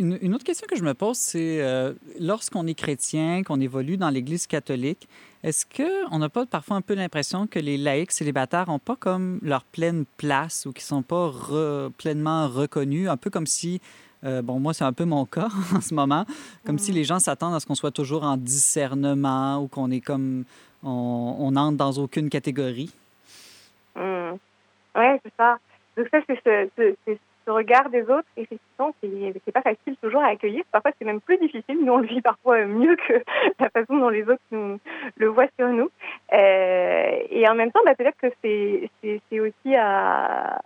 Une, une autre question que je me pose, c'est euh, lorsqu'on est chrétien, qu'on évolue dans l'Église catholique, est-ce qu'on n'a pas parfois un peu l'impression que les laïcs célibataires n'ont pas comme leur pleine place ou qu'ils ne sont pas re- pleinement reconnus, un peu comme si, euh, bon, moi c'est un peu mon cas en ce moment, comme si les gens s'attendent à ce qu'on soit toujours en discernement ou qu'on est comme, on, on entre dans aucune catégorie. Mm. Ouais, c'est ça. Donc ça, c'est ce, ce, c'est regard des autres, effectivement, n'est pas facile toujours à accueillir. Parfois, c'est même plus difficile. Nous, on le vit parfois mieux que la façon dont les autres nous, le voient sur nous. Euh, et en même temps, bah, peut-être que c'est, c'est, c'est aussi à...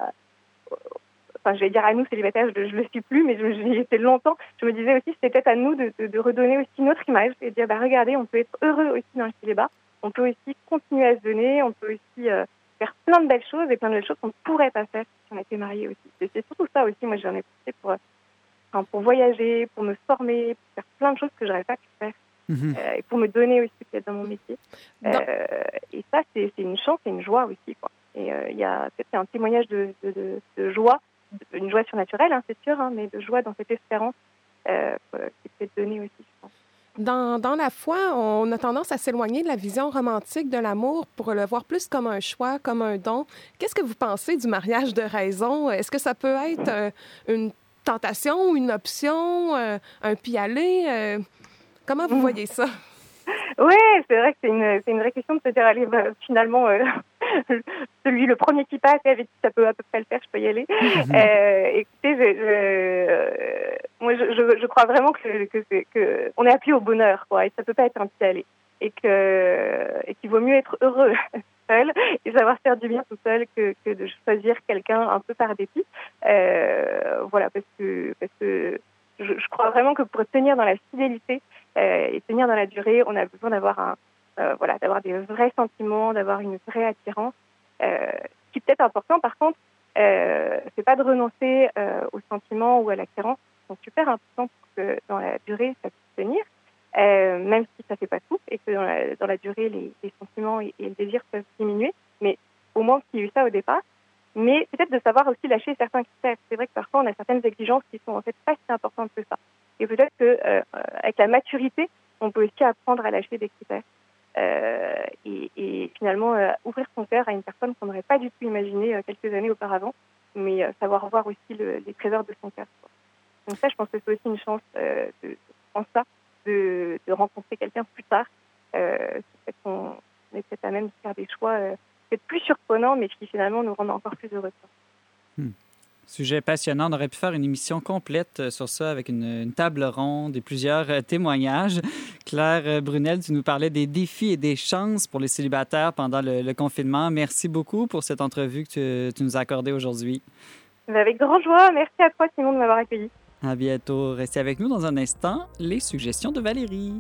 Enfin, je vais dire à nous, célibataires, je ne le suis plus, mais je- j'y étais longtemps. Je me disais aussi, c'était peut-être à nous de redonner aussi notre image et de dire, bah, regardez, on peut être heureux aussi dans le célibat. On peut aussi continuer à se donner. On peut aussi... euh, faire plein de belles choses et plein de belles choses qu'on ne pourrait pas faire si on était marié aussi. C'est surtout ça aussi, moi j'en ai profité pour, euh, enfin, pour voyager, pour me former, pour faire plein de choses que j'aurais pas pu faire Mhm. euh, et pour me donner aussi peut-être dans mon métier. Dans- Euh, et ça, c'est une chance et une joie aussi. Quoi. Et euh, il y a peut-être un témoignage de, de, de, de joie une joie surnaturelle, hein, c'est sûr, hein, mais de joie dans cette espérance qui peut être donnée aussi, je pense. Dans, dans, la foi, on a tendance à s'éloigner de la vision romantique de l'amour pour le voir plus comme un choix, comme un don. Qu'est-ce que vous pensez du mariage de raison? Est-ce que ça peut être euh, une tentation, une option, euh, un pis-aller? Euh, comment vous mmh. voyez ça? Oui, c'est vrai que c'est une, une, vraie question de se dire, allez, bah, finalement, euh, celui, le premier qui passe, avec qui ça peut à peu près le faire, je peux y aller. Mhm. Euh, écoutez, je, je, moi, je, je, crois vraiment que, que, que on est appelé au bonheur, quoi, et ça peut pas être un petit aller. Et que et qu'il vaut mieux être heureux seul et savoir faire du bien tout seul que, que de choisir quelqu'un un peu par dépit. Euh, voilà, parce que, parce que je, je, crois vraiment que pour tenir dans la fidélité, et tenir dans la durée, on a besoin d'avoir un, euh, voilà, d'avoir des vrais sentiments, d'avoir une vraie attirance. Euh, ce qui peut-être important, par contre, euh, c'est pas de renoncer euh, aux sentiments ou à l'attirance, qui sont super importants pour que dans la durée ça puisse tenir, euh, même si ça fait pas tout et que dans la, dans la durée les, les sentiments et, et, le désir peuvent diminuer, mais au moins qu'il y ait eu ça au départ. Mais peut-être de savoir aussi lâcher certains critères. C'est vrai que parfois on a certaines exigences qui sont en fait pas si importantes que ça. Et peut-être que euh, la maturité, on peut aussi apprendre à lâcher des critères euh, et, et, finalement euh, ouvrir son cœur à une personne qu'on n'aurait pas du tout imaginé euh, quelques années auparavant, mais euh, savoir voir aussi le, les trésors de son cœur. Donc ça, je pense que c'est aussi une chance euh, de, de, ça, de, de rencontrer quelqu'un plus tard. Peut-être qu'on est peut-être à même de faire des choix peut-être plus surprenants, mais qui finalement nous rendent encore plus heureux. Sujet passionnant. On aurait pu faire une émission complète euh, sur ça avec une, une table ronde et plusieurs euh, témoignages. Claire euh, Brunel, tu nous parlais des défis et des chances pour les célibataires pendant le, le confinement. Merci beaucoup pour cette entrevue que tu, tu nous as accordée aujourd'hui. Avec grand joie. Merci à toi, Simon, de m'avoir accueilli. À bientôt. Restez avec nous dans un instant. Les suggestions de Valérie.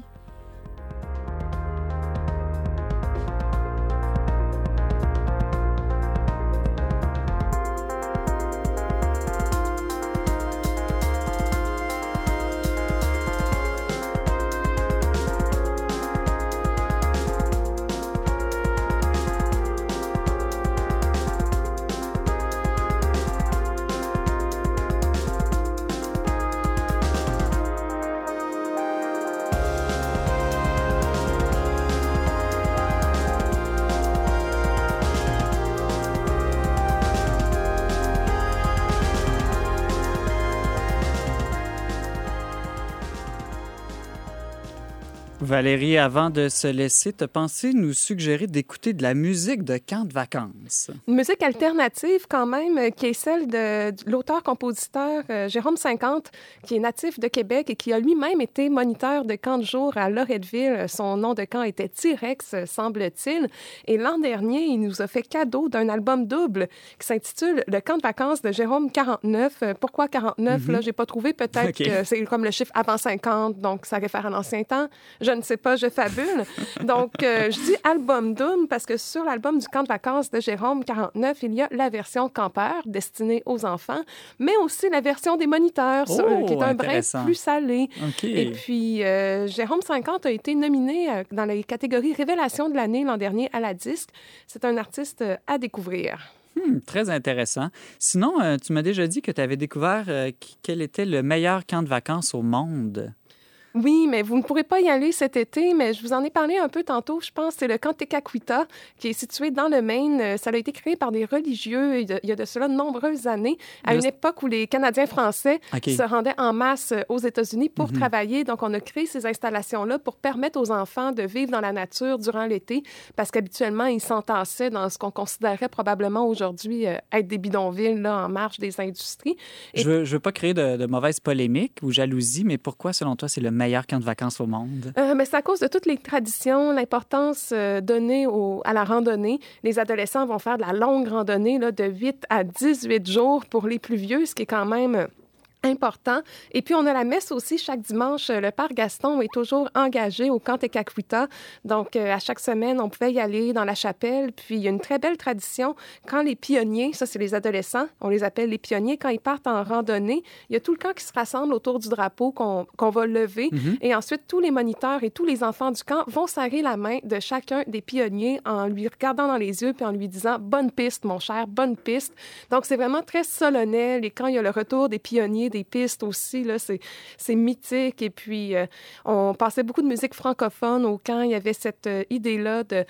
Valérie, avant de se laisser, te pensé nous suggérer d'écouter de la musique de camp de vacances? Une musique alternative quand même, euh, qui est celle de, de l'auteur-compositeur euh, Jérôme 50, qui est natif de Québec et qui a lui-même été moniteur de camp de jour à Loretteville. Son nom de camp était T-Rex, semble-t-il. Et l'an dernier, il nous a fait cadeau d'un album double qui s'intitule Le camp de vacances de Jérôme 49. Euh, pourquoi 49? Mm -hmm. Là, j'ai pas trouvé. Peut-être okay. que c'est comme le chiffre avant 50, donc ça réfère à l'ancien temps. Je ne sais pas, je fabule. Donc, euh, je dis album Doom parce que sur l'album du camp de vacances de Jérôme 49, il y a la version campeur destinée aux enfants, mais aussi la version des moniteurs, oh, qui est un brin plus salé. Okay. Et puis, euh, Jérôme 50 a été nominé euh, dans les catégories Révélation de l'année l'an dernier à la disque. C'est un artiste à découvrir. Hmm, très intéressant. Sinon, euh, tu m'as déjà dit que tu avais découvert euh, quel était le meilleur camp de vacances au monde. Oui, mais vous ne pourrez pas y aller cet été, mais je vous en ai parlé un peu tantôt. Je pense c'est le camp Tekakwitha qui est situé dans le Maine. Ça a été créé par des religieux il y a de cela de nombreuses années, à une époque où les Canadiens français okay. se rendaient en masse aux États-Unis pour mm -hmm. travailler. Donc, on a créé ces installations-là pour permettre aux enfants de vivre dans la nature durant l'été, parce qu'habituellement, ils s'entassaient dans ce qu'on considérait probablement aujourd'hui euh, être des bidonvilles là, en marge des industries. Et... Je ne veux, veux, pas créer de, de mauvaises polémiques ou jalousie, mais pourquoi, selon toi, c'est le vacances au monde? Euh, mais c'est à cause de toutes les traditions, l'importance euh, donnée à la randonnée. Les adolescents vont faire de la longue randonnée là, de 8 à 18 jours pour les plus vieux, ce qui est quand même important. Et puis, on a la messe aussi chaque dimanche. Le Père Gaston est toujours engagé au Camp Tekakwita. Donc, euh, à chaque semaine, on pouvait y aller dans la chapelle. Puis, il y a une très belle tradition. Quand les pionniers, ça, c'est les adolescents, on les appelle les pionniers, quand ils partent en randonnée, il y a tout le camp qui se rassemble autour du drapeau qu'on va lever. Mhm. Et ensuite, tous les moniteurs et tous les enfants du camp vont serrer la main de chacun des pionniers en lui regardant dans les yeux puis en lui disant Bonne piste, mon cher, bonne piste. Donc, c'est vraiment très solennel. Et quand il y a le retour des pionniers, des pistes aussi. Là, c'est, c'est mythique. Et puis, euh, on passait beaucoup de musique francophone au camp. Il y avait cette euh, idée-là de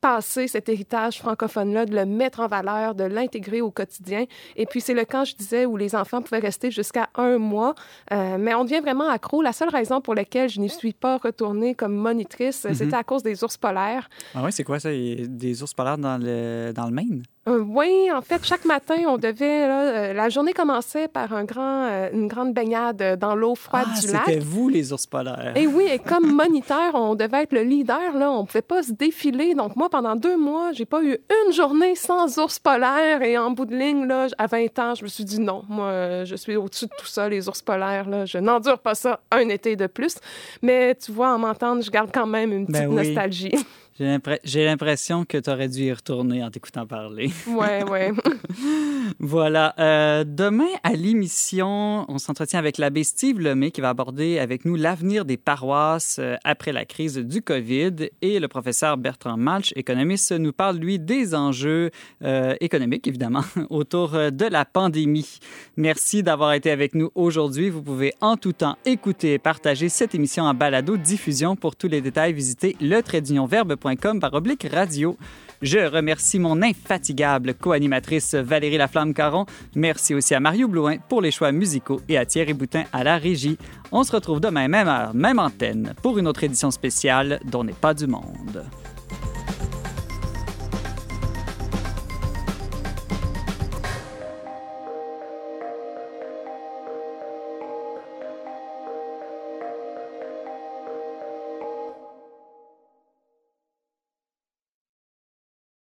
passer cet héritage francophone-là, de le mettre en valeur, de l'intégrer au quotidien. Et puis, c'est le camp, je disais, où les enfants pouvaient rester jusqu'à un mois. Euh, mais on devient vraiment accro. La seule raison pour laquelle je n'y suis pas retournée comme monitrice, Mhm. c'était à cause des ours polaires. Ah oui, c'est quoi ça? Des ours polaires dans le, dans le Maine? Euh, oui, en fait, chaque matin, on devait. là, euh, la journée commençait par un grand, euh, une grande baignade dans l'eau froide Ah, du lac. c'était vous, les ours polaires. Et oui, et comme moniteur, on devait être le leader. Là, on pouvait pas se défiler. Donc moi, pendant deux mois, j'ai pas eu une journée sans ours polaires. Et en bout de ligne, là, à 20 ans, je me suis dit non, moi, je suis au-dessus de tout ça, les ours polaires. Là, je n'endure pas ça un été de plus. Mais tu vois, en m'entendre, je garde quand même une petite Ben oui. nostalgie. J'ai l'impre- J'ai l'impression que tu aurais dû y retourner en t'écoutant parler. ouais, ouais. Voilà. Euh, demain, à l'émission, on s'entretient avec l'abbé Steve Lemay qui va aborder avec nous l'avenir des paroisses euh, après la crise du COVID. Et le professeur Bertrand Malch, économiste, nous parle, lui, des enjeux euh, économiques, évidemment, autour de la pandémie. Merci d'avoir été avec nous aujourd'hui. Vous pouvez en tout temps écouter et partager cette émission en balado-diffusion. Pour tous les détails, visitez le Je remercie mon infatigable co-animatrice Valérie Laflamme-Caron. Merci aussi à Mario Blouin pour les choix musicaux et à Thierry Boutin à la régie. On se retrouve demain, même heure, même antenne, pour une autre édition spéciale dont n'est pas du monde.